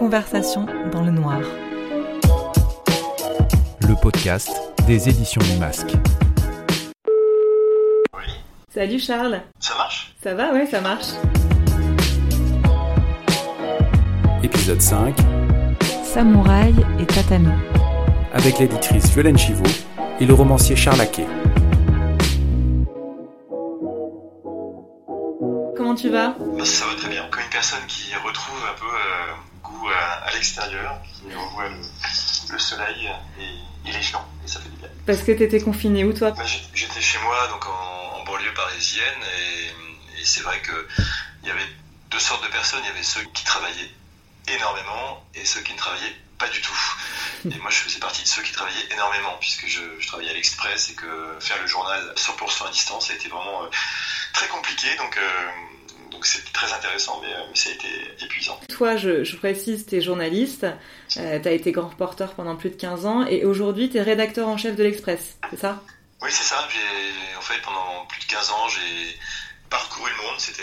Conversation dans le noir. Le podcast des éditions du Masque. Salut Charles. Ça marche? Ça va, ouais, ça marche. Épisode 5 Samouraï et tatami. avec l'éditrice Violaine Chivot et le romancier Charles Aquet. Comment tu vas? Bah, Ça va très bien. Comme une personne qui retrouve un peu euh, l'extérieur, qui revoit le, le soleil et, et les gens, et ça fait du bien. Parce que t'étais confiné où toi? Bah, J'étais chez moi, donc en, en banlieue parisienne, et, et c'est vrai qu'il y avait deux sortes de personnes. Il y avait ceux qui travaillaient énormément et ceux qui ne travaillaient pas du tout. Et moi, je faisais partie de ceux qui travaillaient énormément, puisque je, je travaillais à l'Express et que faire le journal 100% à distance a été vraiment euh, très compliqué. Donc, euh, donc c'était très intéressant, mais, euh, mais ça a été épuisant. Toi, je, je précise, t'es journaliste, euh, t'as été grand reporter pendant plus de 15 ans, et aujourd'hui t'es rédacteur en chef de l'Express, c'est ça? Oui, c'est ça. J'ai, en fait, pendant plus de 15 ans, j'ai parcouru le monde. C'était,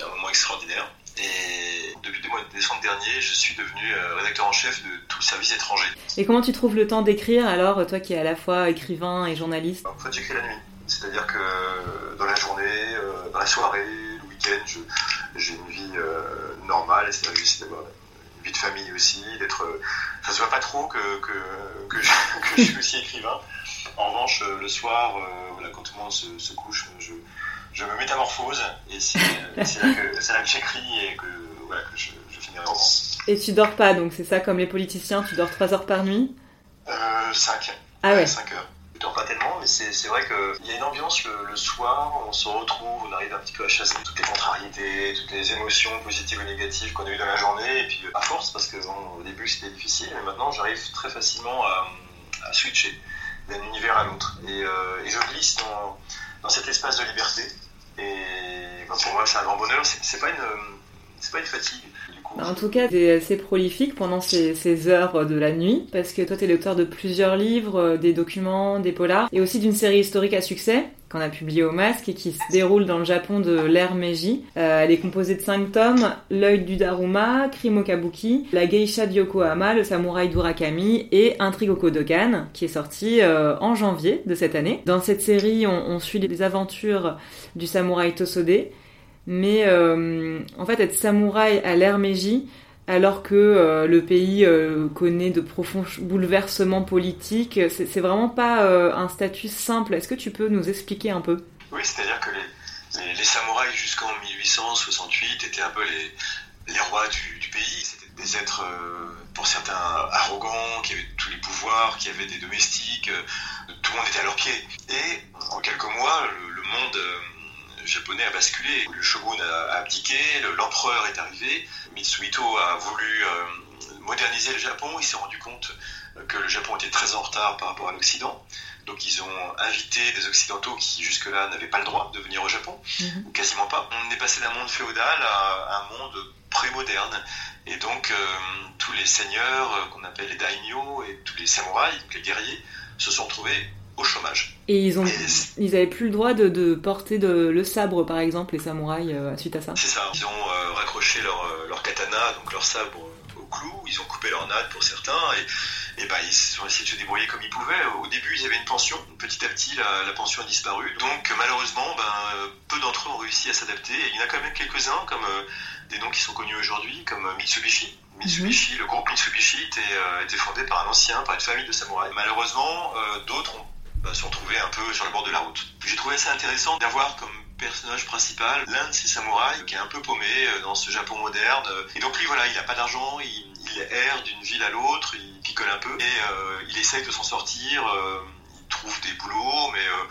un moment extraordinaire. Et depuis le mois de décembre dernier, je suis devenu euh, rédacteur en chef de tout le service étranger. Et comment tu trouves le temps d'écrire alors, toi qui es à la fois écrivain et journaliste? En fait, j'écris la nuit. C'est-à-dire que dans la journée, dans la soirée, j'ai une vie euh, normale. C'est-à-dire que j'essaie d'avoir une vie de famille aussi, d'être. euh, ça se voit pas trop que, que, que, je, que je suis aussi écrivain. En revanche, euh, le soir, voilà, quand tout le monde se, se couche, je, je me métamorphose et c'est là que, j'écris et que, voilà, que je, je finis un roman. Et tu dors pas, donc c'est ça comme les politiciens, tu dors 3 heures par nuit? Euh, 5. Ah ouais 5 heures. C'est vrai qu'il y a une ambiance le, soir, on se retrouve, on arrive un petit peu à chasser toutes les contrariétés, toutes les émotions positives ou négatives qu'on a eues dans la journée, et puis à force, parce que bon, au début c'était difficile, mais maintenant j'arrive très facilement à, switcher d'un univers à l'autre. Et, euh, je glisse dans, cet espace de liberté, et pour moi c'est un grand bonheur, c'est pas une... C'est pas une fatigue, En tout cas, t'es assez prolifique pendant ces, ces heures de la nuit, parce que toi, t'es l'auteur de plusieurs livres, euh, des documents, des polars, et aussi d'une série historique à succès qu'on a publiée au Masque et qui se déroule dans le Japon de l'ère Meiji. Euh, elle est composée de cinq tomes L'œil du Daruma, Crime au Kabuki, La geisha de Yokohama, Le samouraï d'Urakami et Intrigue au Kodokan, qui est sorti euh, en janvier de cette année. Dans cette série, on, on suit les aventures du samouraï Tosode, mais euh, en fait être samouraï à l'ère Meiji alors que euh, le pays euh, connaît de profonds bouleversements politiques, c'est vraiment pas euh, un statut simple. Est-ce que tu peux nous expliquer un peu? Oui, c'est-à-dire que les, les, samouraïs jusqu'en 1868 étaient un peu les, les rois du, du pays. C'était des êtres, euh, pour certains, arrogants, qui avaient tous les pouvoirs, qui avaient des domestiques, euh, tout le monde était à leurs pieds. Et en quelques mois, le, le monde japonais a basculé. Le shogun a, abdiqué, le- l'empereur est arrivé, Mitsuhito a voulu euh, moderniser le Japon, il s'est rendu compte que le Japon était très en retard par rapport à l'Occident. Donc ils ont invité des Occidentaux qui jusque-là n'avaient pas le droit de venir au Japon, Mhm. ou quasiment pas. On est passé d'un monde féodal à un monde pré-moderne. Et donc euh, tous les seigneurs euh, qu'on appelle les daimyo et tous les samouraïs, donc les guerriers, se sont retrouvés au chômage. Et ils ont, Et c'est ils avaient plus le droit de, de porter de, le sabre par exemple, les samouraïs euh, suite à ça. c'est ça. Ils ont euh, raccroché leur, euh, leur katana, donc leur sabre au clou. Ils ont coupé leur natte pour certains. Et, et ben, ils ont essayé de se débrouiller comme ils pouvaient. Au début, ils avaient une pension. Petit à petit, la, la pension a disparu. Donc, malheureusement, ben, peu d'entre eux ont réussi à s'adapter. Et il y en a quand même quelques-uns, comme euh, des noms qui sont connus aujourd'hui, comme Mitsubishi. Mitsubishi, le groupe Mitsubishi était, était fondé par un ancien, par une famille de samouraïs. Malheureusement, d'autres ont bah, se sont retrouvés un peu sur le bord de la route. J'ai trouvé ça intéressant d'avoir comme personnage principal l'un de ces samouraïs qui est un peu paumé euh, dans ce Japon moderne. Et donc lui, voilà, il n'a pas d'argent, il, erre d'une ville à l'autre, il picole un peu et euh, il essaye de s'en sortir. euh, il trouve des boulots, mais euh,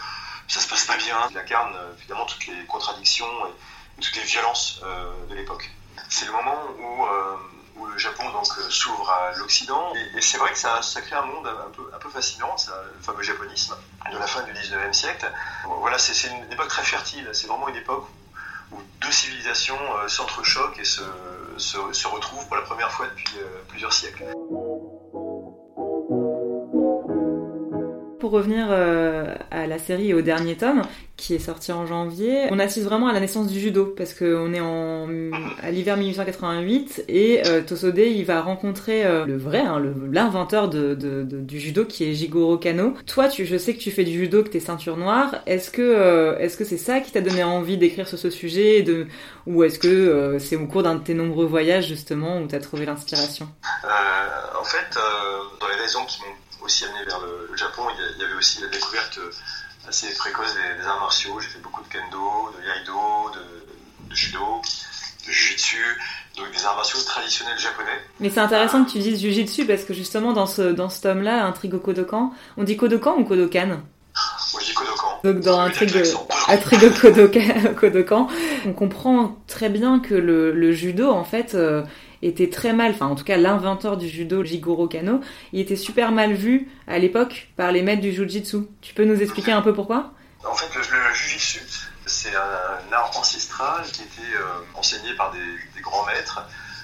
ça se passe pas bien. Il incarne euh, évidemment toutes les contradictions et toutes les violences euh, de l'époque. C'est le moment où, euh, où le Japon donc euh, s'ouvre à l'Occident et, c'est vrai que ça, crée un monde un peu, fascinant, le fameux japonisme de la fin du 19e siècle. Voilà, c'est une époque très fertile, c'est vraiment une époque où, deux civilisations euh, s'entrechoquent et se retrouvent pour la première fois depuis euh, plusieurs siècles. Pour revenir à la série et au dernier tome, qui est sorti en janvier, on assiste vraiment à la naissance du judo parce qu'on est à l'hiver 1888 et euh, Tosode il va rencontrer euh, le vrai, hein, l'inventeur du judo qui est Jigoro Kano. Toi, je sais que tu fais du judo, que t'es ceinture noire. Est-ce que euh, c'est ça qui t'a donné envie d'écrire sur ce sujet ou est-ce que c'est au cours d'un de tes nombreux voyages justement où t'as trouvé l'inspiration? En fait, dans les raisons qui m'ont aussi amené vers le, Japon, il y, avait aussi la découverte assez précoce des, arts martiaux. J'ai fait beaucoup de kendo, de yaido, de, judo, de jujitsu, donc des arts martiaux traditionnels japonais. Mais c'est intéressant que tu dises jujitsu parce que justement dans ce, dans ce tome-là, Intrigue Kodokan, on dit Kodokan ou Kodokan? Moi je dis Kodokan. Donc dans Intrigue, Intrigue Kodokan, Kodokan, on comprend très bien que le, le judo en fait... Euh, était très mal, enfin en tout cas l'inventeur du judo, Jigoro Kano, il était super mal vu à l'époque par les maîtres du jujitsu. Tu peux nous expliquer un peu pourquoi? En fait, le, jujitsu, c'est un art ancestral qui était euh, enseigné par des, grands maîtres,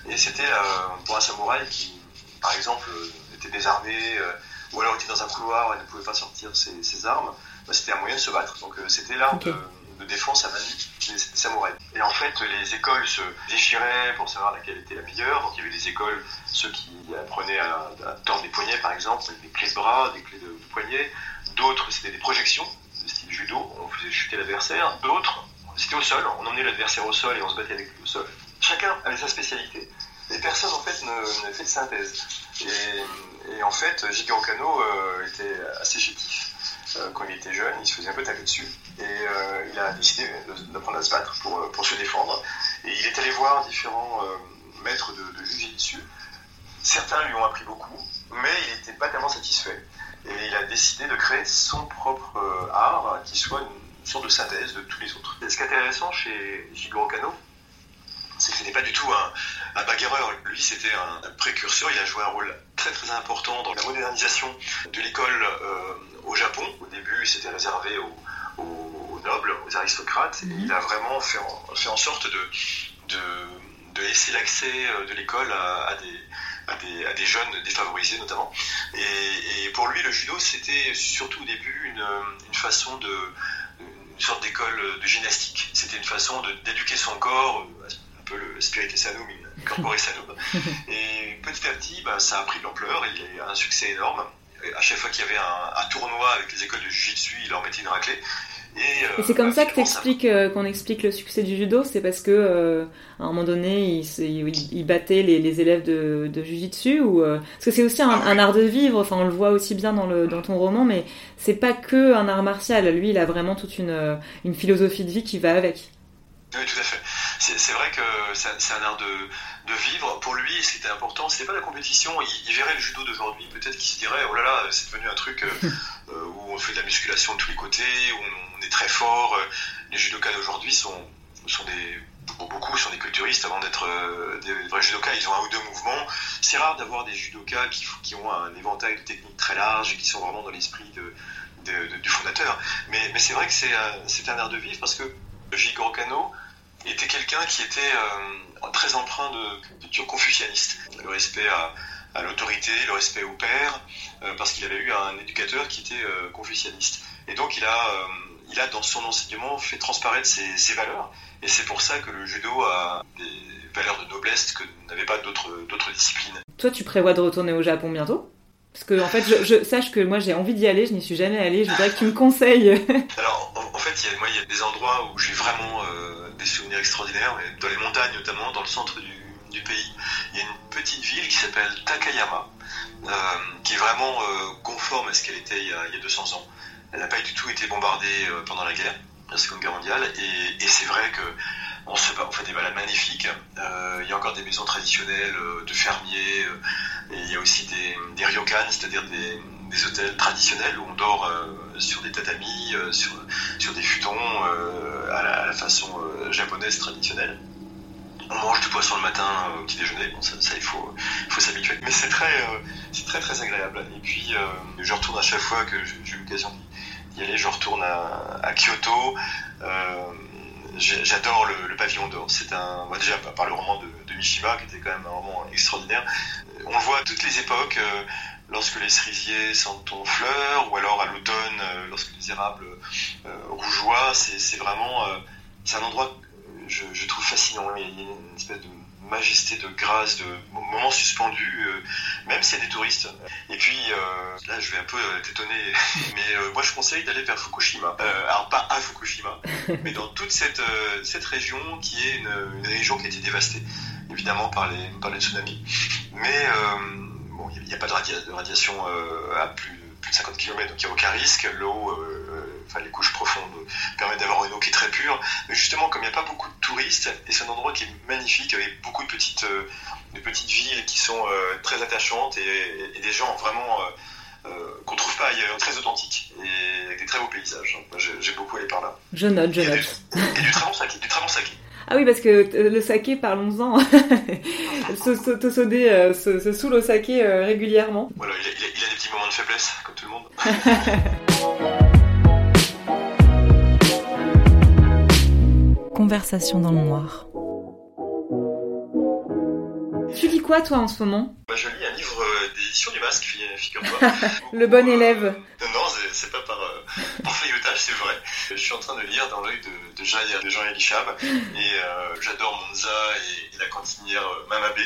et c'était euh, pour un samouraï qui, par exemple, était désarmé, euh, ou alors était dans un couloir et ne pouvait pas sortir ses, armes, bah, c'était un moyen de se battre. Donc c'était l'art de de défense à main des, samouraïs. Et en fait, les écoles se déchiraient pour savoir laquelle était la meilleure. Donc il y avait des écoles, ceux qui apprenaient à, tordre des poignets par exemple, des clés de bras, des clés de, poignets. D'autres, c'était des projections, de style judo, on faisait chuter l'adversaire. D'autres, c'était au sol, on emmenait l'adversaire au sol et on se battait avec lui au sol. Chacun avait sa spécialité. Et personne en fait ne, fait de synthèse. Et, en fait, Jigoro Kano euh, était assez chétif. Euh, quand il était jeune, il se faisait un peu taper dessus. Et euh, il a décidé d'apprendre à se battre pour, euh, pour, se défendre. Et il est allé voir différents maîtres de, de dessus. Certains lui ont appris beaucoup, mais il n'était pas tellement satisfait. Et il a décidé de créer son propre art qui soit une sorte de synthèse de tous les autres. Et ce qui est intéressant chez Jigoro Kano, que ce n'était pas du tout un, un bagarreur. Lui, c'était un, précurseur. Il a joué un rôle très très important dans la modernisation de l'école au Japon. Au début, c'était réservé aux, nobles, aux aristocrates. Et mhm. il a vraiment fait en, fait en sorte de, de, laisser l'accès euh, de l'école à, des, à, des, jeunes défavorisés notamment. Et, pour lui, le judo, c'était surtout au début une, une façon de une sorte d'école de gymnastique. C'était une façon d'éduquer son corps, un peu le spirit sanum, corporé sanum. Et petit à petit, bah, ça a pris de l'ampleur, il y a eu un succès énorme à chaque fois qu'il y avait un, tournoi avec les écoles de jiu-jitsu, il leur mettait une raclée. Et, euh, c'est comme bah, ça que t'expliques euh, qu'on explique le succès du judo, c'est parce que euh, à un moment donné, il, battait les, élèves de, de jujitsu ou parce que c'est aussi ah un, art de vivre. Enfin, on le voit aussi bien dans, le, dans ton roman, mais c'est pas que un art martial. Lui, il a vraiment toute une, une philosophie de vie qui va avec. Oui, tout à fait. C'est vrai que c'est un art de, de, vivre. Pour lui, ce qui était important, c'était pas la compétition. Il, verrait le judo d'aujourd'hui. Peut-être qu'il se dirait, oh là là, c'est devenu un truc euh, euh, où on fait de la musculation de tous les côtés, où on, est très fort. Les judokas d'aujourd'hui sont, sont des, beaucoup sont des culturistes avant d'être euh, des vrais judokas. Ils ont un ou deux mouvements. C'est rare d'avoir des judokas qui, qui, ont un éventail de techniques très large et qui sont vraiment dans l'esprit de, du fondateur. Mais, mais c'est vrai que c'est un art de vivre parce que Jigoro Kano était quelqu'un qui était euh, très empreint de culture confucianiste. Le respect à, l'autorité, le respect au père, euh, parce qu'il avait eu un éducateur qui était euh, confucianiste. Et donc il a, il a dans son enseignement fait transparaître ses, valeurs. Et c'est pour ça que le judo a des valeurs de noblesse que n'avaient pas d'autres disciplines. Toi, tu prévois de retourner au Japon bientôt? Parce que en fait, je, sache que moi j'ai envie d'y aller, je n'y suis jamais allée, je voudrais que tu me conseilles. Alors en, fait, moi il y a des endroits où j'ai vraiment euh, des souvenirs extraordinaires, dans les montagnes notamment, dans le centre du, pays. Il y a une petite ville qui s'appelle Takayama, euh, qui est vraiment euh, conforme à ce qu'elle était il y, a, il y, a, 200 ans. Elle n'a pas du tout été bombardée pendant la guerre, la Seconde Guerre mondiale, et c'est vrai que on, fait des balades magnifiques. il y a encore des maisons traditionnelles de fermiers et il y a aussi des, ryokan, c'est-à-dire des, hôtels traditionnels où on dort euh, sur des tatamis, euh, sur, des futons euh, à la, façon japonaise traditionnelle. On mange du poisson le matin au petit déjeuner, ça, il faut, s'habituer. Mais c'est très, très agréable. Et puis je retourne à chaque fois que j'ai l'occasion d'y aller, je retourne à Kyoto. J'adore le, pavillon d'or. C'est un, déjà par le roman de, Mishima, qui était quand même un roman extraordinaire. On le voit à toutes les époques. Euh, lorsque les cerisiers sentent en fleurs, ou alors à l'automne, lorsque les érables rougeoient. C'est vraiment, c'est un endroit je, je, trouve fascinant. Il y a une espèce de majesté, de grâce, de moments suspendus, euh, même s'il y a des touristes. Et puis, euh, là, je vais un peu euh, t'étonner, mais moi, je conseille d'aller vers Fukushima. alors, pas à Fukushima, mais dans toute cette, cette région qui est une, région qui a été dévastée, évidemment, par les, par les tsunamis. Mais bon, il n'y a, pas de, radiation à plus, 50 km, donc il n'y a aucun risque. L'eau les couches profondes permettent d'avoir une eau qui est très pure. Mais justement, comme il n'y a pas beaucoup de touristes, et c'est un endroit qui est magnifique avec beaucoup de petites, euh, de petites villes qui sont euh, très attachantes et, des gens vraiment euh, qu'on trouve pas ailleurs, très authentiques et avec des très beaux paysages. J'ai beaucoup allé par là. Je note, je note. Et du, très bon saké, du très bon saké. Ah oui, parce que le saké, parlons-en. Tosodé se, se saoule au saké régulièrement. Voilà, il il, moments de faiblesse, comme tout le monde. Conversation dans le noir. Tu lis quoi toi en ce moment? Bah, Je lis un livre euh, d'édition du masque, figure-toi. le bon élève. Euh, non, c'est pas par, euh, par feuilletage, c'est vrai. Je suis en train de lire dans l'œil de, de, Jean, de Jean Elichab et j'adore Monza et, la cantinière Mamabé.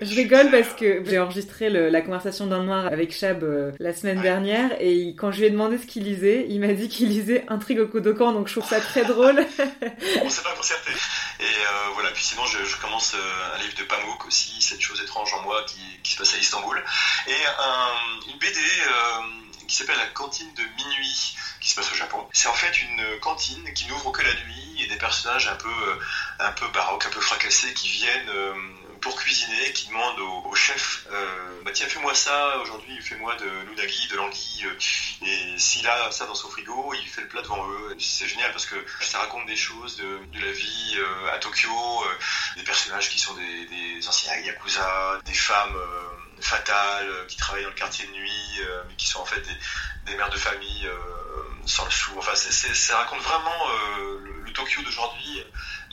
Je rigole parce que j'ai enregistré la conversation dans le noir avec Chab euh, la semaine dernière et quand je lui ai demandé ce qu'il lisait, il m'a dit qu'il lisait Intrigue au Kodokan, donc je trouve ça très drôle. On s'est pas concerté. Et euh, voilà, puis sinon je, je, commence euh, un livre de Pamuk aussi, Cette chose étrange en moi qui, qui se passe à Istanbul. Et un, une BD qui s'appelle La cantine de minuit qui se passe au Japon. C'est en fait une cantine qui n'ouvre que la nuit et des personnages un peu, un peu baroques, un peu fracassés qui viennent pour cuisiner qui demande au, chef euh, bah tiens fais-moi ça aujourd'hui fais-moi de l'unagi de l'anguille euh, et s'il a ça dans son frigo il fait le plat devant eux. C'est génial parce que ça raconte des choses de, la vie euh, à Tokyo des personnages qui sont des, anciens yakuza des femmes fatales qui travaillent dans le quartier de nuit mais qui sont en fait des, mères de famille sans le sou. Enfin ça raconte vraiment le, Tokyo d'aujourd'hui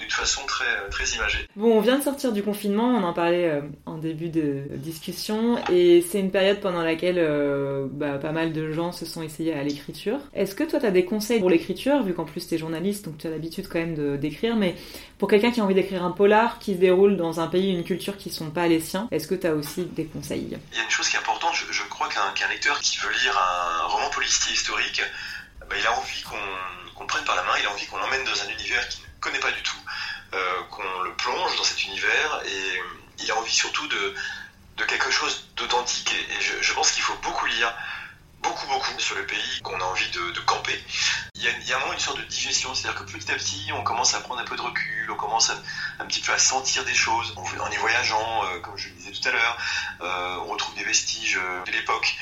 d'une façon très, très imagée. Bon, on vient de sortir du confinement, on en parlait euh, en début de discussion, et c'est une période pendant laquelle euh, bah, pas mal de gens se sont essayés à l'écriture. Est-ce que toi, tu as des conseils pour l'écriture, vu qu'en plus tu es journaliste, donc tu as l'habitude quand même d'écrire, mais pour quelqu'un qui a envie d'écrire un polar qui se déroule dans un pays, une culture qui sont pas les siens, est-ce que tu as aussi des conseils? Il y a une chose qui est importante, je, crois qu'un lecteur qui veut lire un roman policier historique, bah, il a envie qu'on le prenne par la main, il a envie qu'on l'emmène dans un univers qui connaît pas du tout, euh, qu'on le plonge dans cet univers et il a envie surtout de, quelque chose d'authentique. Et, je, pense qu'il faut beaucoup lire, beaucoup, beaucoup sur le pays, qu'on a envie de, camper. Il y, a, vraiment une sorte de digestion, c'est-à-dire que petit à petit, on commence à prendre un peu de recul, on commence un petit peu à sentir des choses. En, y voyageant, euh, comme je le disais tout à l'heure, euh, on retrouve des vestiges de l'époque.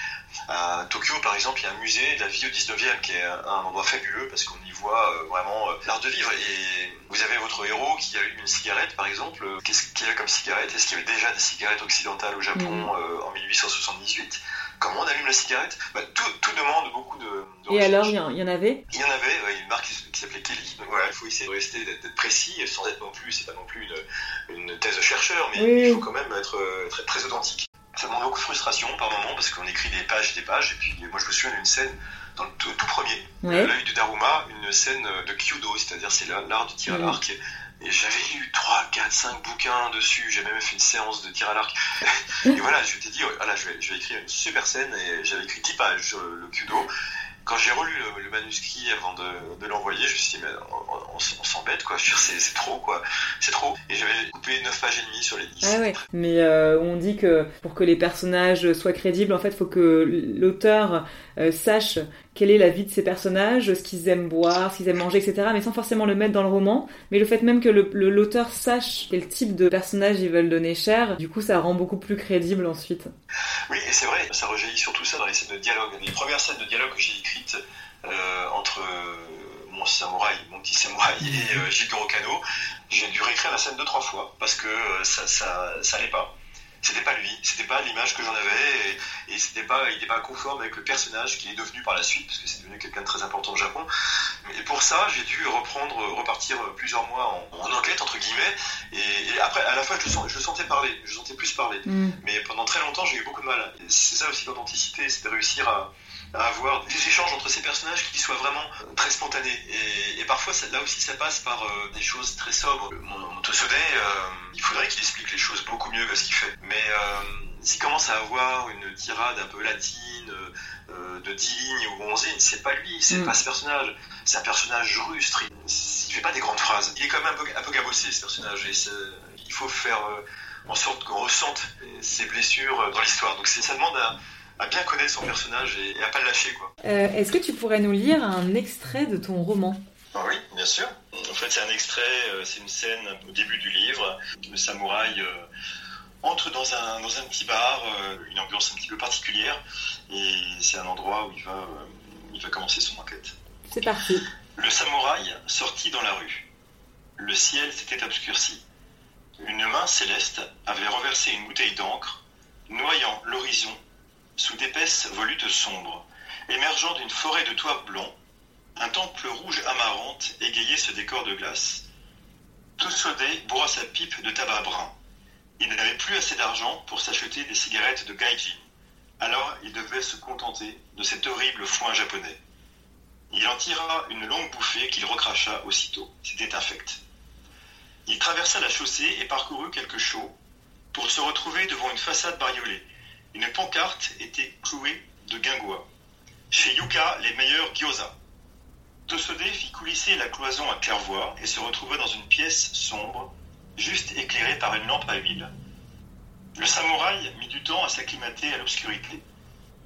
À Tokyo, par exemple, il y a un musée de la vie au 19e qui est un endroit fabuleux parce qu'on y voit euh, vraiment euh, l'art de vivre. Et vous avez votre héros qui allume une cigarette, par exemple. Qu'est-ce qu'il a comme cigarette? Est-ce qu'il y avait déjà des cigarettes occidentales au Japon mm. euh, en 1878 Comment on allume la cigarette? Bah, tout, demande beaucoup de. et alors, il y, en avait? Il y en avait, une marque qui, s'appelait Kelly. voilà, il faut essayer de rester, d'être précis, sans être non plus, c'est pas non plus une, une thèse de chercheur, mais il faut quand même être très, très authentique ça demande beaucoup de frustration par moment parce qu'on écrit des pages et des pages. Et puis moi je me souviens d'une scène dans le tout, premier, l'œil de Daruma, une scène de Kyudo, c'est-à-dire c'est l'art du tir à l'arc. Et j'avais lu 3, 4, 5 bouquins dessus, j'ai même fait une séance de tir à l'arc. et voilà, je t'ai dit, voilà, je vais, je vais écrire une super scène et j'avais écrit 10 pages le Kyudo quand j'ai relu le, manuscrit avant de, l'envoyer, je me suis dit, mais on, s'embête, quoi. C'est trop, quoi. C'est trop. Et j'avais coupé 9 pages et demie sur les 10. Ah. Mais euh, on dit que pour que les personnages soient crédibles, en fait, faut que l'auteur euh, sache quelle est la vie de ces personnages, ce qu'ils aiment boire, ce qu'ils aiment manger, etc. Mais sans forcément le mettre dans le roman. Mais le fait même que l'auteur sache quel type de personnage ils veulent donner cher, du coup, ça rend beaucoup plus crédible ensuite. Oui, et c'est vrai, ça rejaillit surtout ça dans les scènes de dialogue. Les premières scènes de dialogue que j'ai écrites euh, entre euh, mon samouraï, mon petit samouraï et euh, Gilles Kano, j'ai dû réécrire la scène deux trois fois parce que ça, ça, ça allait pas. C'était pas lui, c'était pas l'image que j'en avais, et, c'était pas, il n'était pas conforme avec le personnage qu'il est devenu par la suite, parce que c'est devenu quelqu'un de très important au Japon. Et pour ça, j'ai dû reprendre, repartir plusieurs mois en, enquête entre guillemets, et, après, à la fois, je, je sentais parler, je sentais plus parler, mm. mais pendant très longtemps, j'ai eu beaucoup de mal. C'est ça aussi l'authenticité, c'est de réussir à à avoir des échanges entre ces personnages qui soient vraiment très spontanés. Et, parfois, là aussi, ça passe par euh, des choses très sobres. Mon, mon euh, il faudrait qu'il explique les choses beaucoup mieux que ce qu'il fait. Mais euh, s'il commence à avoir une tirade un peu latine, de 10 lignes ou 11 lignes, c'est pas lui, c'est mm. pas ce personnage. C'est un personnage rustre. Il, fait pas des grandes phrases. Il est quand même un peu, un peu gabossé, ce personnage. Et il faut faire en sorte qu'on ressente ses blessures dans l'histoire. Donc ça demande à à bien connaître son personnage et, à pas le lâcher. quoi. Euh, est-ce que tu pourrais nous lire un extrait de ton roman? Ah oui, bien sûr. En fait, c'est un extrait, euh, c'est une scène au début du livre. Le samouraï euh, entre dans un, dans un petit bar, une ambiance un petit peu particulière, et c'est un endroit où il va, il va commencer son enquête. C'est parti. Le samouraï sortit dans la rue. Le ciel s'était obscurci. Une main céleste avait renversé une bouteille d'encre, noyant l'horizon sous d'épaisses volutes sombres. Émergeant d'une forêt de toits blancs, un temple rouge amarante égayait ce décor de glace. Toussaudé bourra sa pipe de tabac brun. Il n'avait plus assez d'argent pour s'acheter des cigarettes de gaijin. Alors il devait se contenter de cet horrible foin japonais. Il en tira une longue bouffée qu'il recracha aussitôt. C'était infect. Il traversa la chaussée et parcourut quelques chauds pour se retrouver devant une façade bariolée, une pancarte était clouée de guingois. Chez Yuka, les meilleurs gyoza. Tosode fit coulisser la cloison à claire-voie et se retrouva dans une pièce sombre, juste éclairée par une lampe à huile. Le samouraï mit du temps à s'acclimater à l'obscurité.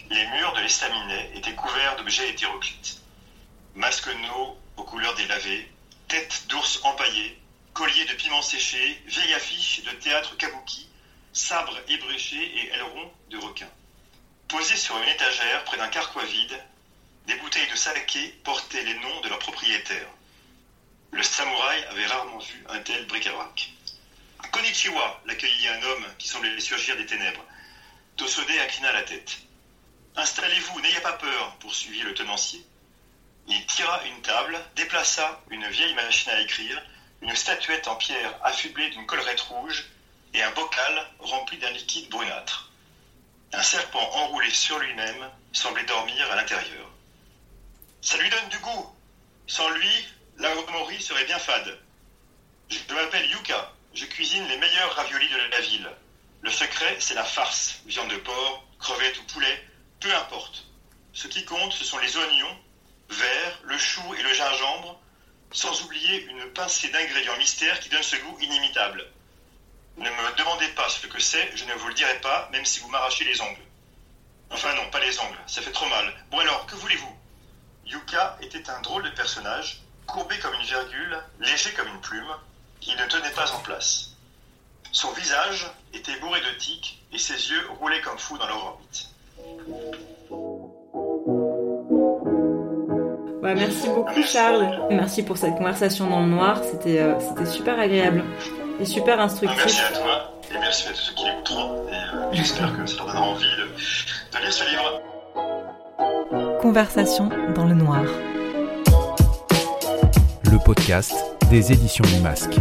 Les murs de l'estaminet étaient couverts d'objets hétéroclites. Masques aux couleurs délavées, têtes d'ours empaillées, colliers de piments séchés, vieilles affiches de théâtre kabuki, sabre ébréché et aileron de requin. Posés sur une étagère près d'un carquois vide, des bouteilles de saké portaient les noms de leurs propriétaires. Le samouraï avait rarement vu un tel bric-à-brac. Konnichiwa, l'accueillit un homme qui semblait surgir des ténèbres. Tosode inclina la tête. Installez-vous, n'ayez pas peur, poursuivit le tenancier. Il tira une table, déplaça une vieille machine à écrire, une statuette en pierre affublée d'une collerette rouge et un bocal rempli d'un liquide brunâtre. Un serpent enroulé sur lui-même semblait dormir à l'intérieur. Ça lui donne du goût. Sans lui, la mori serait bien fade. Je m'appelle Yuka. Je cuisine les meilleurs raviolis de la ville. Le secret, c'est la farce. Viande de porc, crevettes ou poulet, peu importe. Ce qui compte, ce sont les oignons, verre, le chou et le gingembre, sans oublier une pincée d'ingrédients mystères qui donnent ce goût inimitable. Ne me demandez pas ce que c'est, je ne vous le dirai pas, même si vous m'arrachez les ongles. Enfin non, pas les ongles, ça fait trop mal. Bon alors, que voulez-vous? Yuka était un drôle de personnage, courbé comme une virgule, léger comme une plume, qui ne tenait pas en place. Son visage était bourré de tiques et ses yeux roulaient comme fous dans leur orbite. merci beaucoup Charles. Merci pour cette conversation dans le noir, c'était euh, super agréable et super instructif. Merci à toi et merci à tous ceux qui l'écouteront. Et euh, j'espère que ça leur donnera envie de, de lire ce livre. Conversation dans le noir. Le podcast des éditions du Masque.